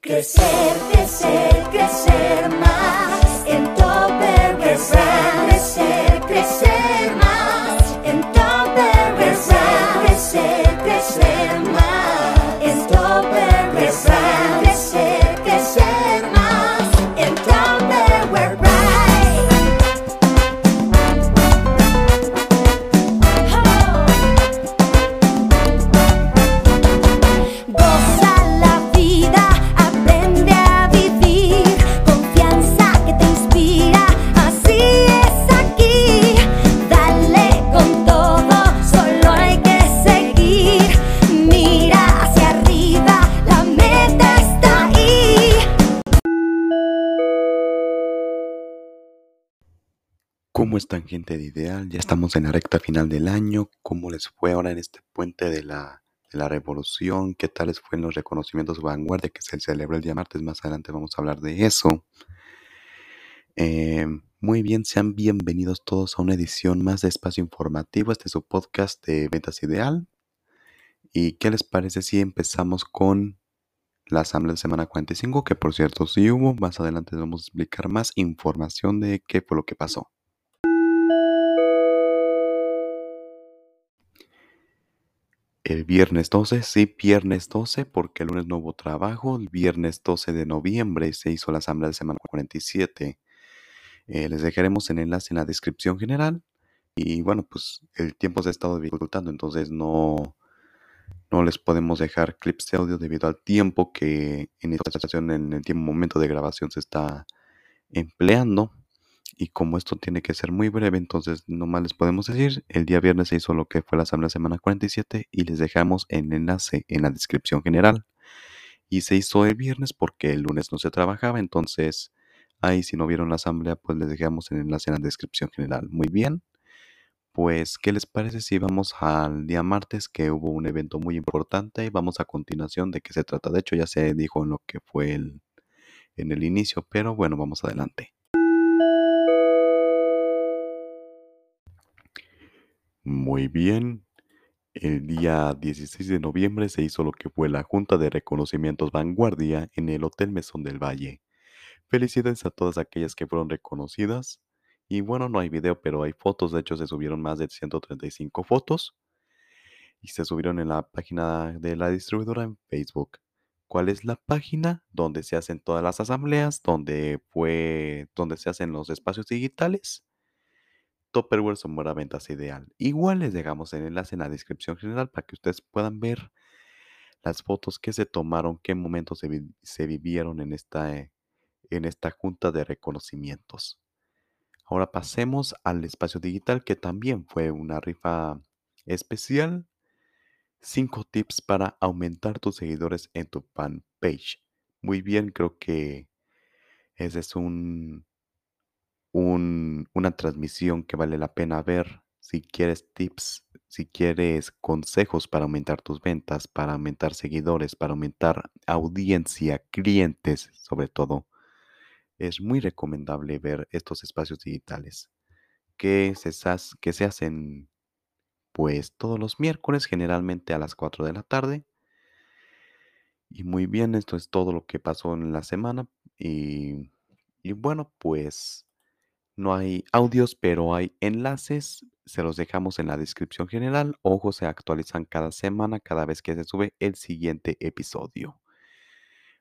Crecer, crecer, crecer más ¿Cómo están gente de Ideal? Ya estamos en la recta final del año. ¿Cómo les fue ahora en este puente de la, revolución? ¿Qué tal les los reconocimientos vanguardia que se celebró el día martes? Más adelante vamos a hablar de eso. Eh, muy bien, sean bienvenidos todos a una edición más de Espacio Informativo. Este es su podcast de Ventas Ideal. ¿Y qué les parece si empezamos con la asamblea de semana 45? Que por cierto sí hubo. Más adelante vamos a explicar más información de qué fue lo que pasó. El viernes 12, sí, viernes 12, porque el lunes no hubo trabajo. El viernes 12 de noviembre se hizo la asamblea de semana 47. Eh, les dejaremos el enlace en la descripción general. Y bueno, pues el tiempo se ha estado dificultando, entonces no, no les podemos dejar clips de audio debido al tiempo que en esta situación, en el tiempo momento de grabación, se está empleando. Y como esto tiene que ser muy breve, entonces nomás les podemos decir, el día viernes se hizo lo que fue la asamblea semana 47 y les dejamos el enlace en la descripción general. Y se hizo el viernes porque el lunes no se trabajaba, entonces ahí si no vieron la asamblea, pues les dejamos el enlace en la descripción general. Muy bien. Pues, ¿qué les parece si vamos al día martes que hubo un evento muy importante y vamos a continuación de qué se trata? De hecho, ya se dijo en lo que fue el, en el inicio, pero bueno, vamos adelante. Muy bien. El día 16 de noviembre se hizo lo que fue la Junta de Reconocimientos Vanguardia en el Hotel Mesón del Valle. Felicidades a todas aquellas que fueron reconocidas. Y bueno, no hay video, pero hay fotos. De hecho, se subieron más de 135 fotos. Y se subieron en la página de la distribuidora en Facebook. ¿Cuál es la página? Donde se hacen todas las asambleas, donde fue, donde se hacen los espacios digitales. Tupperware Somora Ventas Ideal. Igual les dejamos el enlace en la descripción general para que ustedes puedan ver las fotos que se tomaron, qué momentos se vivieron en esta, eh, en esta junta de reconocimientos. Ahora pasemos al espacio digital que también fue una rifa especial. 5 tips para aumentar tus seguidores en tu fanpage. Muy bien, creo que ese es un, un- una transmisión que vale la pena ver si quieres tips, si quieres consejos para aumentar tus ventas, para aumentar seguidores, para aumentar audiencia, clientes sobre todo. Es muy recomendable ver estos espacios digitales que se, hacen pues todos los miércoles, generalmente a las 4 de la tarde. Y muy bien, esto es todo lo que pasó en la semana. Y bueno, pues no hay audios, pero hay enlaces. Se los dejamos en la descripción general. Ojo, se actualizan cada semana, cada vez que se sube el siguiente episodio.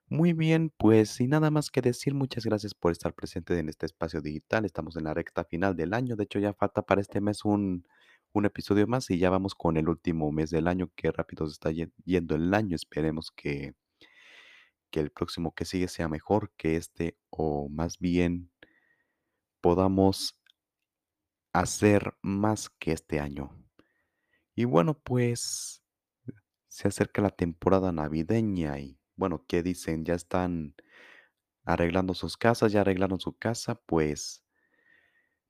Muy bien, pues sin nada más que decir, muchas gracias por estar presente en este espacio digital. Estamos en la recta final del año. De hecho, ya falta para este mes un, un episodio más y ya vamos con el último mes del año. Qué rápido se está ye- yendo el año. Esperemos que, que el próximo que sigue sea mejor que este o más bien podamos hacer más que este año. Y bueno, pues se acerca la temporada navideña y bueno, ¿qué dicen? Ya están arreglando sus casas, ya arreglaron su casa, pues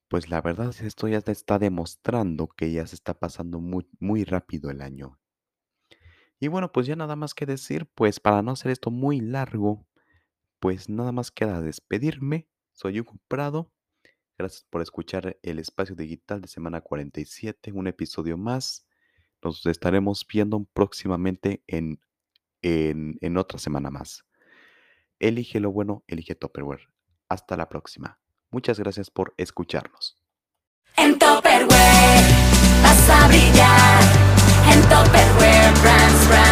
pues la verdad es esto ya está demostrando que ya se está pasando muy, muy rápido el año. Y bueno, pues ya nada más que decir, pues para no hacer esto muy largo, pues nada más queda despedirme. Soy Hugo Prado. Gracias por escuchar el espacio digital de semana 47, un episodio más. Nos estaremos viendo próximamente en, en, otra semana más. Elige lo bueno, elige Topperware. Hasta la próxima. Muchas gracias por escucharnos. En Topperware vas a brillar. En Topperware Brands, brands.